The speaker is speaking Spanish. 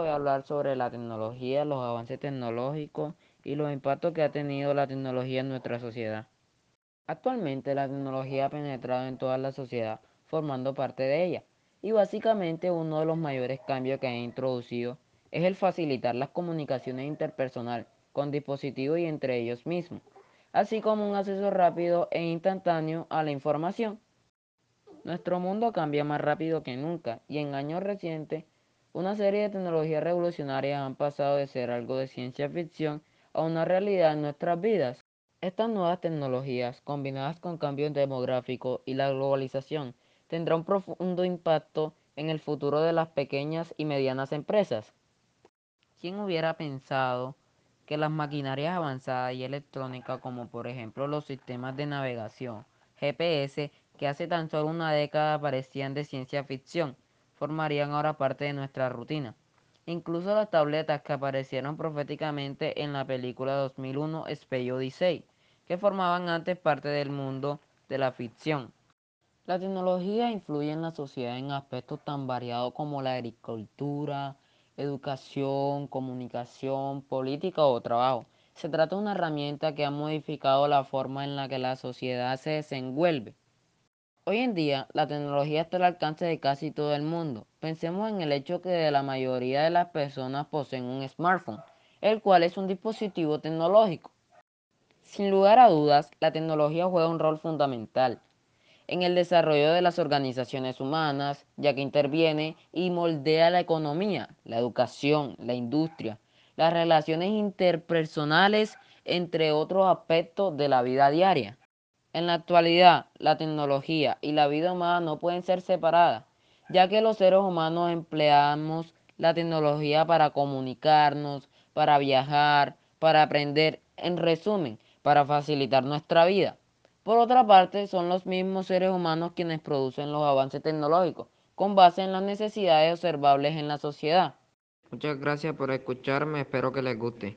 Voy a hablar sobre la tecnología, los avances tecnológicos y los impactos que ha tenido la tecnología en nuestra sociedad. Actualmente la tecnología ha penetrado en toda la sociedad, formando parte de ella. Y básicamente uno de los mayores cambios que ha introducido es el facilitar las comunicaciones interpersonales con dispositivos y entre ellos mismos, así como un acceso rápido e instantáneo a la información. Nuestro mundo cambia más rápido que nunca y en años recientes una serie de tecnologías revolucionarias han pasado de ser algo de ciencia ficción a una realidad en nuestras vidas. Estas nuevas tecnologías, combinadas con cambios demográficos y la globalización, tendrán un profundo impacto en el futuro de las pequeñas y medianas empresas. ¿Quién hubiera pensado que las maquinarias avanzadas y electrónicas, como por ejemplo los sistemas de navegación, GPS, que hace tan solo una década parecían de ciencia ficción, formarían ahora parte de nuestra rutina. Incluso las tabletas que aparecieron proféticamente en la película 2001 Space Odyssey, que formaban antes parte del mundo de la ficción. La tecnología influye en la sociedad en aspectos tan variados como la agricultura, educación, comunicación, política o trabajo. Se trata de una herramienta que ha modificado la forma en la que la sociedad se desenvuelve. Hoy en día, la tecnología está al alcance de casi todo el mundo. Pensemos en el hecho que la mayoría de las personas poseen un smartphone, el cual es un dispositivo tecnológico. Sin lugar a dudas, la tecnología juega un rol fundamental en el desarrollo de las organizaciones humanas, ya que interviene y moldea la economía, la educación, la industria, las relaciones interpersonales, entre otros aspectos de la vida diaria. En la actualidad, la tecnología y la vida humana no pueden ser separadas, ya que los seres humanos empleamos la tecnología para comunicarnos, para viajar, para aprender, en resumen, para facilitar nuestra vida. Por otra parte, son los mismos seres humanos quienes producen los avances tecnológicos, con base en las necesidades observables en la sociedad. Muchas gracias por escucharme, espero que les guste.